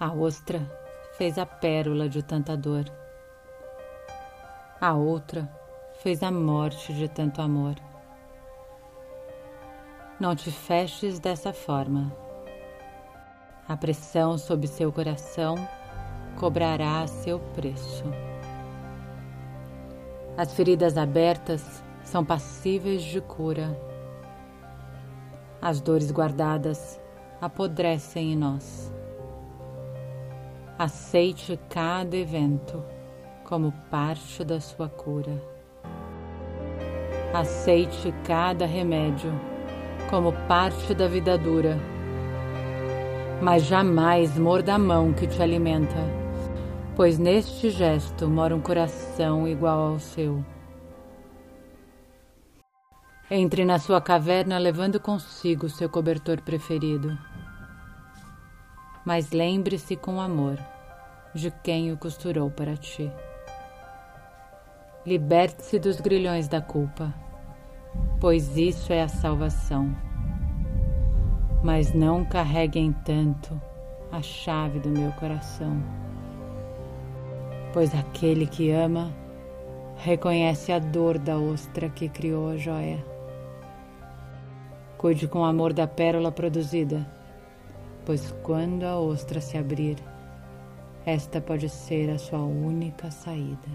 A ostra fez a pérola de tanta dor. A outra fez a morte de tanto amor. Não te feches dessa forma. A pressão sob seu coração cobrará seu preço. As feridas abertas são passíveis de cura. As dores guardadas apodrecem em nós. Aceite cada evento como parte da sua cura. Aceite cada remédio como parte da vida dura, mas jamais morda a mão que te alimenta, pois neste gesto mora um coração igual ao seu. Entre na sua caverna levando consigo seu cobertor preferido. Mas lembre-se com amor de quem o costurou para ti. Liberte-se dos grilhões da culpa, pois isso é a salvação. Mas não carreguem tanto a chave do meu coração, pois aquele que ama reconhece a dor da ostra que criou a joia. Cuide com amor da pérola produzida, pois quando a ostra se abrir, esta pode ser a sua única saída.